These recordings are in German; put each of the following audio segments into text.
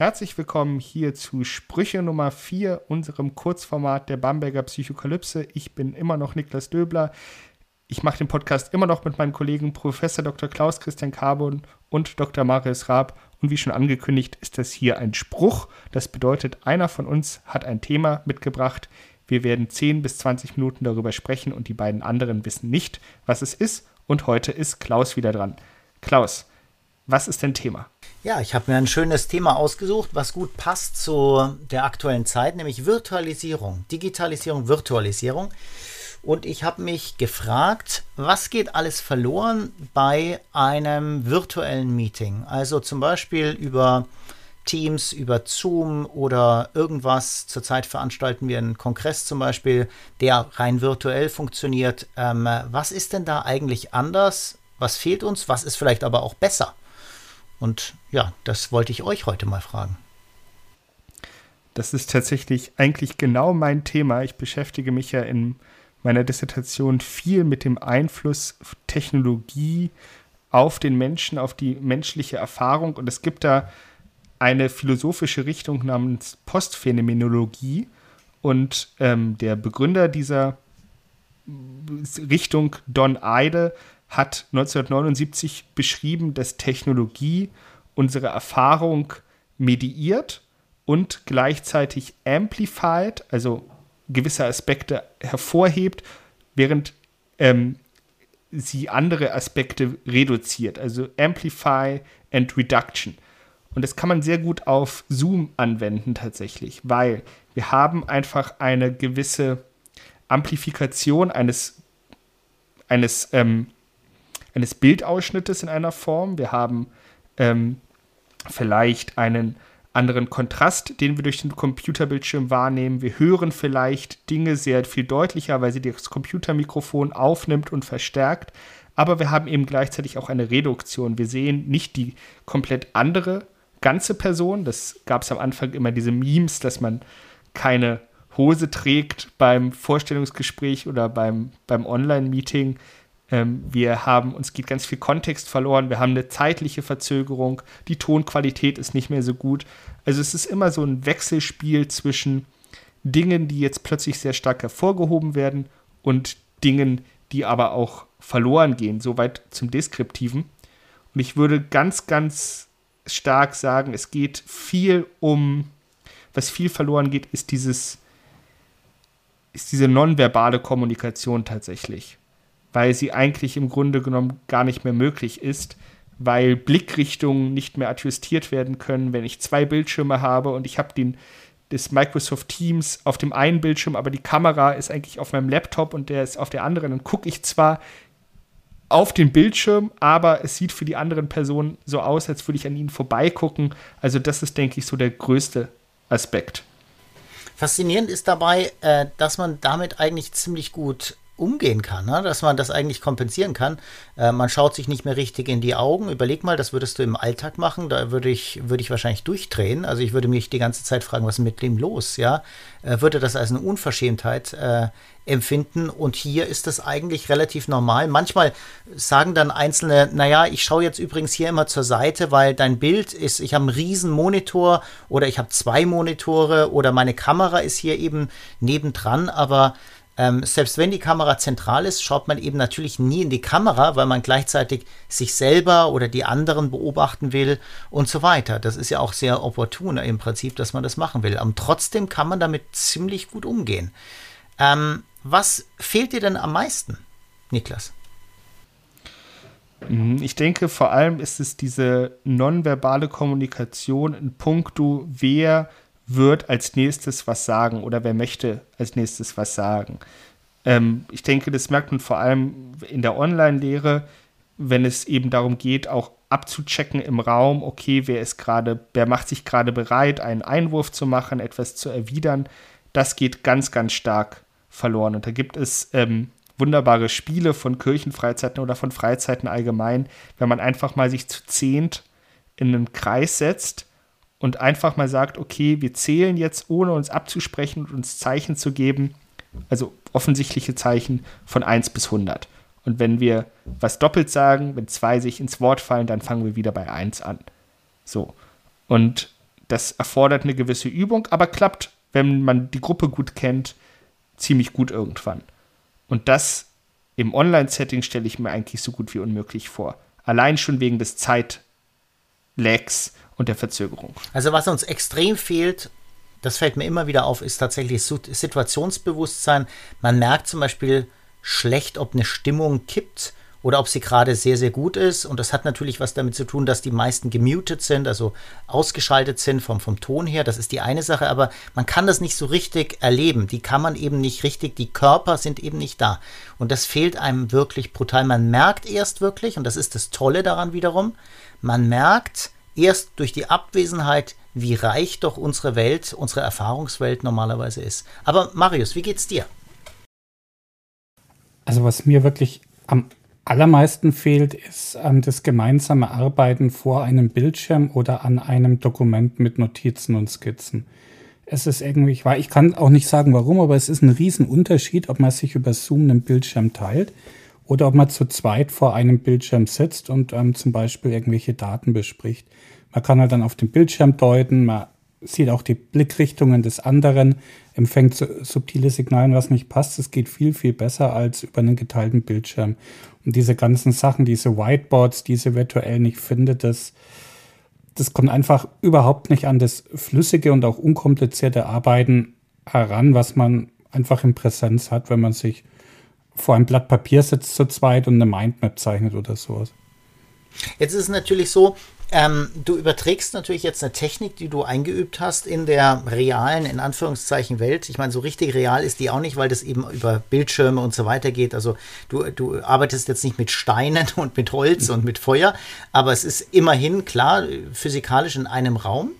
Herzlich willkommen hier zu Sprüche Nummer 4, unserem Kurzformat der Bamberger Psychokalypse. Ich bin immer noch Niklas Döbler. Ich mache den Podcast immer noch mit meinen Kollegen Professor Dr. Klaus Christian Carbon und Dr. Marius Raab. Und wie schon angekündigt, ist das hier ein Spruch. Das bedeutet, einer von uns hat ein Thema mitgebracht. Wir werden 10 bis 20 Minuten darüber sprechen und die beiden anderen wissen nicht, was es ist. Und heute ist Klaus wieder dran. Klaus, was ist dein Thema? Ja, ich habe mir ein schönes Thema ausgesucht, was gut passt zu der aktuellen Zeit, nämlich Virtualisierung, Digitalisierung, Virtualisierung. Und ich habe mich gefragt, was geht alles verloren bei einem virtuellen Meeting? Also zum Beispiel über Teams, über Zoom oder irgendwas. Zurzeit veranstalten wir einen Kongress zum Beispiel, der rein virtuell funktioniert. Ähm, was ist denn da eigentlich anders? Was fehlt uns? Was ist vielleicht aber auch besser? Und ja, das wollte ich euch heute mal fragen. Das ist tatsächlich eigentlich genau mein Thema. Ich beschäftige mich ja in meiner Dissertation viel mit dem Einfluss Technologie auf den Menschen, auf die menschliche Erfahrung. Und es gibt da eine philosophische Richtung namens Postphänomenologie. Und ähm, der Begründer dieser Richtung, Don Eide, hat 1979 beschrieben, dass Technologie unsere Erfahrung mediiert und gleichzeitig amplified, also gewisse Aspekte hervorhebt, während ähm, sie andere Aspekte reduziert, also Amplify and Reduction. Und das kann man sehr gut auf Zoom anwenden tatsächlich, weil wir haben einfach eine gewisse Amplifikation eines, eines ähm, eines Bildausschnittes in einer Form. Wir haben ähm, vielleicht einen anderen Kontrast, den wir durch den Computerbildschirm wahrnehmen. Wir hören vielleicht Dinge sehr viel deutlicher, weil sie das Computermikrofon aufnimmt und verstärkt. Aber wir haben eben gleichzeitig auch eine Reduktion. Wir sehen nicht die komplett andere ganze Person. Das gab es am Anfang immer diese Memes, dass man keine Hose trägt beim Vorstellungsgespräch oder beim, beim Online-Meeting. Ähm, wir haben, uns geht ganz viel Kontext verloren, wir haben eine zeitliche Verzögerung, die Tonqualität ist nicht mehr so gut. Also es ist immer so ein Wechselspiel zwischen Dingen, die jetzt plötzlich sehr stark hervorgehoben werden und Dingen, die aber auch verloren gehen, soweit zum Deskriptiven. Und ich würde ganz, ganz stark sagen, es geht viel um, was viel verloren geht, ist dieses, ist diese nonverbale Kommunikation tatsächlich weil sie eigentlich im Grunde genommen gar nicht mehr möglich ist, weil Blickrichtungen nicht mehr adjustiert werden können, wenn ich zwei Bildschirme habe und ich habe den des Microsoft Teams auf dem einen Bildschirm, aber die Kamera ist eigentlich auf meinem Laptop und der ist auf der anderen. Dann gucke ich zwar auf den Bildschirm, aber es sieht für die anderen Personen so aus, als würde ich an ihnen vorbeigucken. Also das ist, denke ich, so der größte Aspekt. Faszinierend ist dabei, äh, dass man damit eigentlich ziemlich gut umgehen kann, ne? dass man das eigentlich kompensieren kann. Äh, man schaut sich nicht mehr richtig in die Augen. Überleg mal, das würdest du im Alltag machen, da würde ich, würde ich wahrscheinlich durchdrehen. Also ich würde mich die ganze Zeit fragen, was ist mit dem los? Ja, äh, würde das als eine Unverschämtheit äh, empfinden. Und hier ist das eigentlich relativ normal. Manchmal sagen dann Einzelne, naja, ich schaue jetzt übrigens hier immer zur Seite, weil dein Bild ist, ich habe einen riesen Monitor oder ich habe zwei Monitore oder meine Kamera ist hier eben nebendran, aber ähm, selbst wenn die Kamera zentral ist, schaut man eben natürlich nie in die Kamera, weil man gleichzeitig sich selber oder die anderen beobachten will und so weiter. Das ist ja auch sehr opportun im Prinzip, dass man das machen will. Aber trotzdem kann man damit ziemlich gut umgehen. Ähm, was fehlt dir denn am meisten, Niklas? Mhm, ich denke, vor allem ist es diese nonverbale Kommunikation in puncto, wer wird als nächstes was sagen oder wer möchte als nächstes was sagen. Ähm, ich denke, das merkt man vor allem in der Online-Lehre, wenn es eben darum geht, auch abzuchecken im Raum, okay, wer ist gerade, wer macht sich gerade bereit, einen Einwurf zu machen, etwas zu erwidern. Das geht ganz, ganz stark verloren. Und da gibt es ähm, wunderbare Spiele von Kirchenfreizeiten oder von Freizeiten allgemein, wenn man einfach mal sich zu zehnt in einen Kreis setzt und einfach mal sagt, okay, wir zählen jetzt, ohne uns abzusprechen und uns Zeichen zu geben, also offensichtliche Zeichen von 1 bis 100. Und wenn wir was doppelt sagen, wenn zwei sich ins Wort fallen, dann fangen wir wieder bei 1 an. So. Und das erfordert eine gewisse Übung, aber klappt, wenn man die Gruppe gut kennt, ziemlich gut irgendwann. Und das im Online-Setting stelle ich mir eigentlich so gut wie unmöglich vor. Allein schon wegen des Zeitlags und der Verzögerung. Also was uns extrem fehlt, das fällt mir immer wieder auf, ist tatsächlich Situationsbewusstsein. Man merkt zum Beispiel schlecht, ob eine Stimmung kippt oder ob sie gerade sehr, sehr gut ist. Und das hat natürlich was damit zu tun, dass die meisten gemutet sind, also ausgeschaltet sind vom, vom Ton her. Das ist die eine Sache, aber man kann das nicht so richtig erleben. Die kann man eben nicht richtig, die Körper sind eben nicht da. Und das fehlt einem wirklich brutal. Man merkt erst wirklich, und das ist das Tolle daran wiederum, man merkt erst durch die Abwesenheit, wie reich doch unsere Welt, unsere Erfahrungswelt normalerweise ist. Aber Marius, wie geht's dir? Also was mir wirklich am allermeisten fehlt, ist ähm, das gemeinsame Arbeiten vor einem Bildschirm oder an einem Dokument mit Notizen und Skizzen. Es ist irgendwie, ich, ich kann auch nicht sagen warum, aber es ist ein Riesenunterschied, ob man sich über Zoom einen Bildschirm teilt oder ob man zu zweit vor einem Bildschirm sitzt und ähm, zum Beispiel irgendwelche Daten bespricht. Man kann halt dann auf den Bildschirm deuten, man sieht auch die Blickrichtungen des anderen, empfängt subtile Signale, was nicht passt. Es geht viel, viel besser als über einen geteilten Bildschirm. Und diese ganzen Sachen, diese Whiteboards, die sie virtuell nicht findet, das, das kommt einfach überhaupt nicht an das flüssige und auch unkomplizierte Arbeiten heran, was man einfach in Präsenz hat, wenn man sich vor einem Blatt Papier sitzt zu zweit und eine Mindmap zeichnet oder sowas. Jetzt ist es natürlich so, ähm, du überträgst natürlich jetzt eine Technik, die du eingeübt hast in der realen, in Anführungszeichen, Welt. Ich meine, so richtig real ist die auch nicht, weil das eben über Bildschirme und so weiter geht. Also du, du arbeitest jetzt nicht mit Steinen und mit Holz und mit Feuer, aber es ist immerhin klar, physikalisch in einem Raum.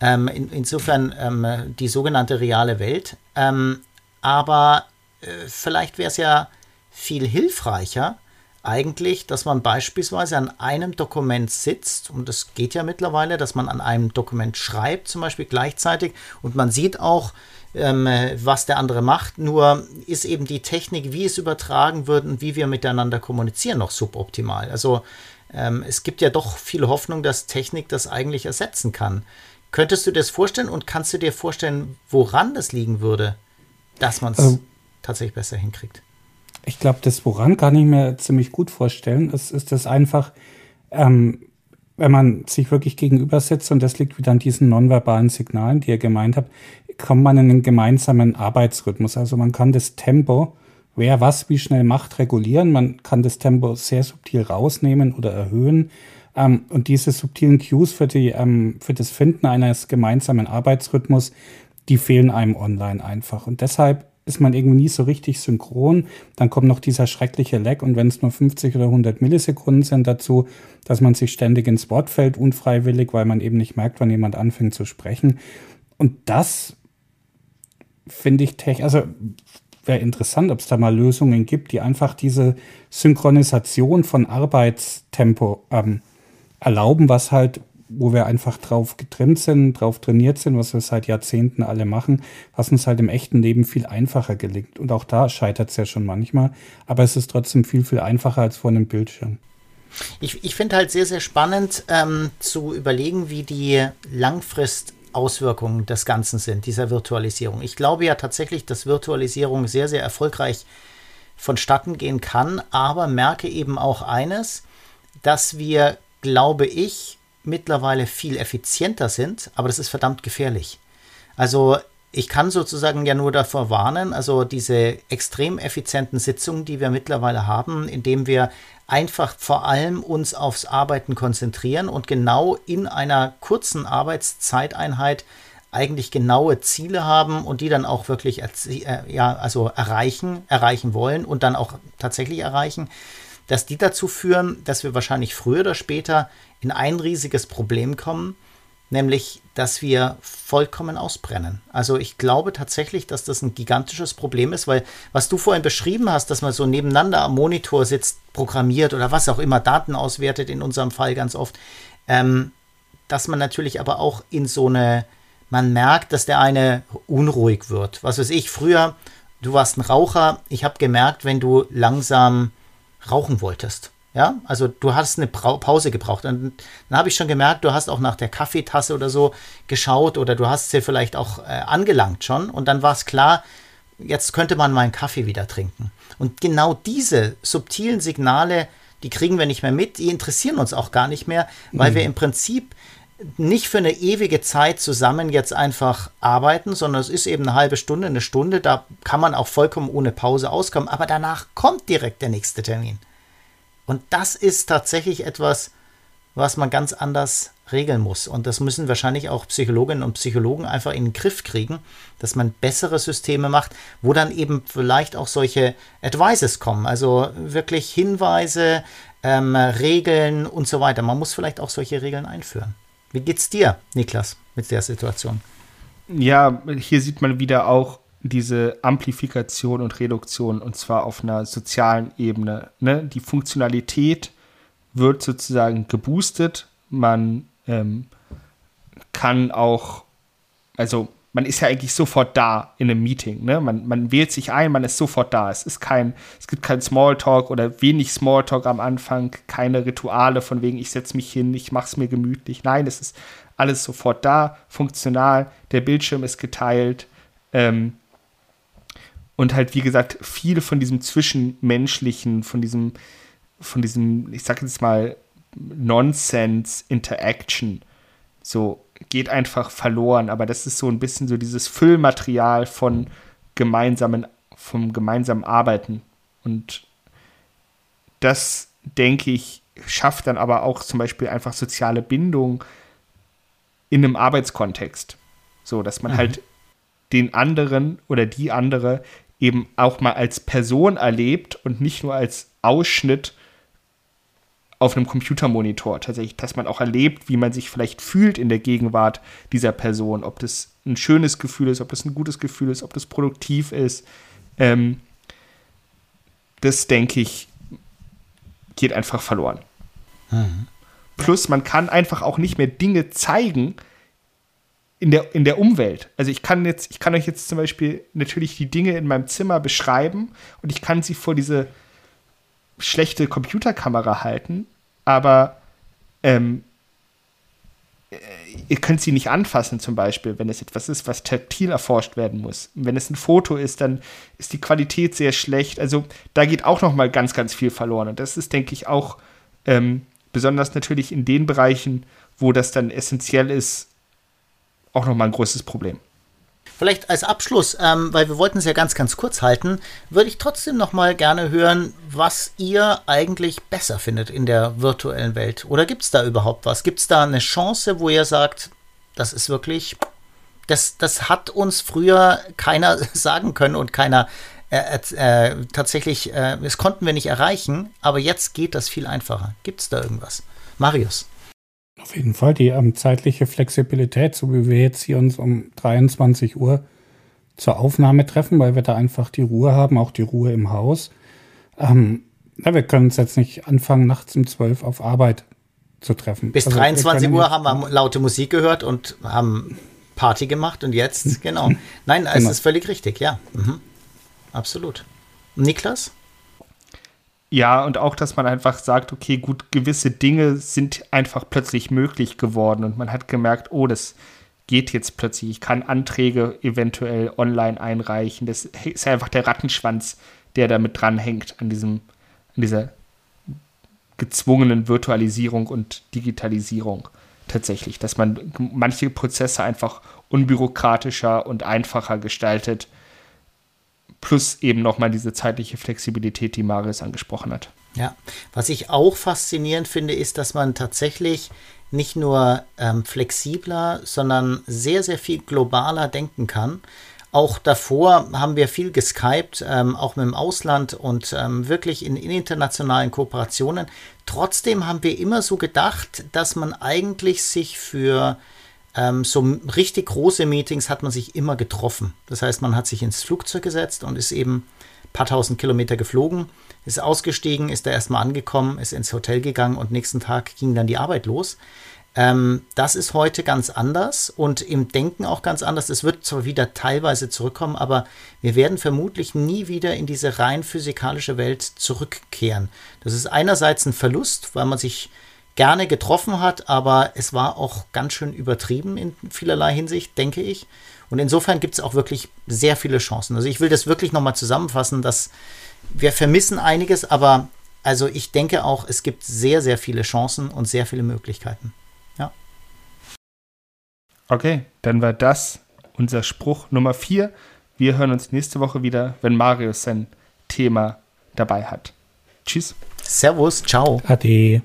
Ähm, in, insofern ähm, die sogenannte reale Welt. Ähm, aber äh, vielleicht wäre es ja viel hilfreicher, eigentlich, dass man beispielsweise an einem Dokument sitzt, und das geht ja mittlerweile, dass man an einem Dokument schreibt, zum Beispiel gleichzeitig, und man sieht auch, ähm, was der andere macht, nur ist eben die Technik, wie es übertragen wird und wie wir miteinander kommunizieren, noch suboptimal. Also ähm, es gibt ja doch viel Hoffnung, dass Technik das eigentlich ersetzen kann. Könntest du dir das vorstellen und kannst du dir vorstellen, woran das liegen würde, dass man es ähm, tatsächlich besser hinkriegt? Ich glaube, das woran kann ich mir ziemlich gut vorstellen. Es ist das einfach, ähm, wenn man sich wirklich gegenüber sitzt und das liegt wieder an diesen nonverbalen Signalen, die ihr gemeint habt, kommt man in einen gemeinsamen Arbeitsrhythmus. Also man kann das Tempo, wer was wie schnell macht, regulieren. Man kann das Tempo sehr subtil rausnehmen oder erhöhen. Ähm, und diese subtilen Cues für, die, ähm, für das Finden eines gemeinsamen Arbeitsrhythmus, die fehlen einem online einfach. Und deshalb ist man irgendwie nie so richtig synchron. Dann kommt noch dieser schreckliche Lag und wenn es nur 50 oder 100 Millisekunden sind dazu, dass man sich ständig ins Wort fällt, unfreiwillig, weil man eben nicht merkt, wann jemand anfängt zu sprechen. Und das finde ich technisch, also wäre interessant, ob es da mal Lösungen gibt, die einfach diese Synchronisation von Arbeitstempo ähm, erlauben, was halt wo wir einfach drauf getrimmt sind, drauf trainiert sind, was wir seit Jahrzehnten alle machen, was uns halt im echten Leben viel einfacher gelingt. Und auch da scheitert es ja schon manchmal, aber es ist trotzdem viel, viel einfacher als vor einem Bildschirm. Ich, ich finde halt sehr, sehr spannend ähm, zu überlegen, wie die Langfristauswirkungen des Ganzen sind, dieser Virtualisierung. Ich glaube ja tatsächlich, dass Virtualisierung sehr, sehr erfolgreich vonstatten gehen kann, aber merke eben auch eines, dass wir, glaube ich, mittlerweile viel effizienter sind, aber das ist verdammt gefährlich. Also ich kann sozusagen ja nur davor warnen, also diese extrem effizienten Sitzungen, die wir mittlerweile haben, indem wir einfach vor allem uns aufs Arbeiten konzentrieren und genau in einer kurzen Arbeitszeiteinheit eigentlich genaue Ziele haben und die dann auch wirklich äh, ja, also erreichen, erreichen wollen und dann auch tatsächlich erreichen, dass die dazu führen, dass wir wahrscheinlich früher oder später in ein riesiges Problem kommen, nämlich, dass wir vollkommen ausbrennen. Also ich glaube tatsächlich, dass das ein gigantisches Problem ist, weil was du vorhin beschrieben hast, dass man so nebeneinander am Monitor sitzt, programmiert oder was auch immer, Daten auswertet, in unserem Fall ganz oft, ähm, dass man natürlich aber auch in so eine, man merkt, dass der eine unruhig wird. Was weiß ich, früher, du warst ein Raucher, ich habe gemerkt, wenn du langsam rauchen wolltest. Ja, also du hast eine Pause gebraucht. Und dann habe ich schon gemerkt, du hast auch nach der Kaffeetasse oder so geschaut oder du hast sie vielleicht auch äh, angelangt schon. Und dann war es klar, jetzt könnte man mal einen Kaffee wieder trinken. Und genau diese subtilen Signale, die kriegen wir nicht mehr mit, die interessieren uns auch gar nicht mehr, weil mhm. wir im Prinzip nicht für eine ewige Zeit zusammen jetzt einfach arbeiten, sondern es ist eben eine halbe Stunde, eine Stunde, da kann man auch vollkommen ohne Pause auskommen, aber danach kommt direkt der nächste Termin. Und das ist tatsächlich etwas, was man ganz anders regeln muss. Und das müssen wahrscheinlich auch Psychologinnen und Psychologen einfach in den Griff kriegen, dass man bessere Systeme macht, wo dann eben vielleicht auch solche Advices kommen, also wirklich Hinweise, ähm, Regeln und so weiter. Man muss vielleicht auch solche Regeln einführen. Wie geht's dir, Niklas, mit der Situation? Ja, hier sieht man wieder auch, diese Amplifikation und Reduktion und zwar auf einer sozialen Ebene. Ne? Die Funktionalität wird sozusagen geboostet. Man ähm, kann auch, also man ist ja eigentlich sofort da in einem Meeting. Ne? Man, man wählt sich ein, man ist sofort da. Es ist kein, es gibt kein Smalltalk oder wenig Smalltalk am Anfang, keine Rituale von wegen, ich setze mich hin, ich mache es mir gemütlich. Nein, es ist alles sofort da, funktional, der Bildschirm ist geteilt. Ähm, und halt, wie gesagt, viel von diesem Zwischenmenschlichen, von diesem, von diesem, ich sag jetzt mal, Nonsense-Interaction, so geht einfach verloren. Aber das ist so ein bisschen so dieses Füllmaterial von gemeinsamen, vom gemeinsamen Arbeiten. Und das, denke ich, schafft dann aber auch zum Beispiel einfach soziale Bindung in einem Arbeitskontext. So, dass man mhm. halt den anderen oder die andere eben auch mal als Person erlebt und nicht nur als Ausschnitt auf einem Computermonitor tatsächlich, dass man auch erlebt, wie man sich vielleicht fühlt in der Gegenwart dieser Person, ob das ein schönes Gefühl ist, ob das ein gutes Gefühl ist, ob das produktiv ist. Ähm, das denke ich, geht einfach verloren. Mhm. Plus, man kann einfach auch nicht mehr Dinge zeigen, in der, in der Umwelt. Also ich kann jetzt, ich kann euch jetzt zum Beispiel natürlich die Dinge in meinem Zimmer beschreiben und ich kann sie vor diese schlechte Computerkamera halten, aber ähm, äh, ihr könnt sie nicht anfassen, zum Beispiel, wenn es etwas ist, was taktil erforscht werden muss. Wenn es ein Foto ist, dann ist die Qualität sehr schlecht. Also da geht auch noch mal ganz, ganz viel verloren. Und das ist, denke ich, auch ähm, besonders natürlich in den Bereichen, wo das dann essentiell ist, auch nochmal ein großes Problem. Vielleicht als Abschluss, ähm, weil wir wollten es ja ganz, ganz kurz halten, würde ich trotzdem noch mal gerne hören, was ihr eigentlich besser findet in der virtuellen Welt. Oder gibt es da überhaupt was? Gibt es da eine Chance, wo ihr sagt, das ist wirklich, das, das hat uns früher keiner sagen können und keiner äh, äh, tatsächlich, äh, das konnten wir nicht erreichen, aber jetzt geht das viel einfacher. Gibt es da irgendwas? Marius. Auf jeden Fall die ähm, zeitliche Flexibilität, so wie wir jetzt hier uns um 23 Uhr zur Aufnahme treffen, weil wir da einfach die Ruhe haben, auch die Ruhe im Haus. Ähm, ja, wir können uns jetzt nicht anfangen, nachts um 12 auf Arbeit zu treffen. Bis also 23 Uhr haben wir laute Musik gehört und haben Party gemacht und jetzt, genau. Nein, es genau. ist völlig richtig, ja. Mhm. Absolut. Niklas? Ja, und auch, dass man einfach sagt, okay, gut, gewisse Dinge sind einfach plötzlich möglich geworden und man hat gemerkt, oh, das geht jetzt plötzlich. Ich kann Anträge eventuell online einreichen. Das ist einfach der Rattenschwanz, der damit dranhängt an diesem, an dieser gezwungenen Virtualisierung und Digitalisierung tatsächlich, dass man manche Prozesse einfach unbürokratischer und einfacher gestaltet plus eben nochmal diese zeitliche Flexibilität, die Marius angesprochen hat. Ja, was ich auch faszinierend finde, ist, dass man tatsächlich nicht nur ähm, flexibler, sondern sehr, sehr viel globaler denken kann. Auch davor haben wir viel geskypt, ähm, auch mit dem Ausland und ähm, wirklich in, in, internationalen Kooperationen. Trotzdem haben wir immer so gedacht, dass man eigentlich sich für ähm, so richtig große Meetings hat man sich immer getroffen. Das heißt, man hat sich ins Flugzeug gesetzt und ist eben ein paar tausend Kilometer geflogen, ist ausgestiegen, ist da erstmal angekommen, ist ins Hotel gegangen und nächsten Tag ging dann die Arbeit los. Ähm, das ist heute ganz anders und im Denken auch ganz anders. Es wird zwar wieder teilweise zurückkommen, aber wir werden vermutlich nie wieder in diese rein physikalische Welt zurückkehren. Das ist einerseits ein Verlust, weil man sich gerne getroffen hat, aber es war auch ganz schön übertrieben in vielerlei Hinsicht, denke ich. Und insofern gibt es auch wirklich sehr viele Chancen. Also ich will das wirklich nochmal zusammenfassen, dass wir vermissen einiges, aber also ich denke auch, es gibt sehr, sehr viele Chancen und sehr viele Möglichkeiten. Ja. Okay, dann war das unser Spruch Nummer 4. Wir hören uns nächste Woche wieder, wenn Marius sein Thema dabei hat. Tschüss. Servus, ciao. Ade.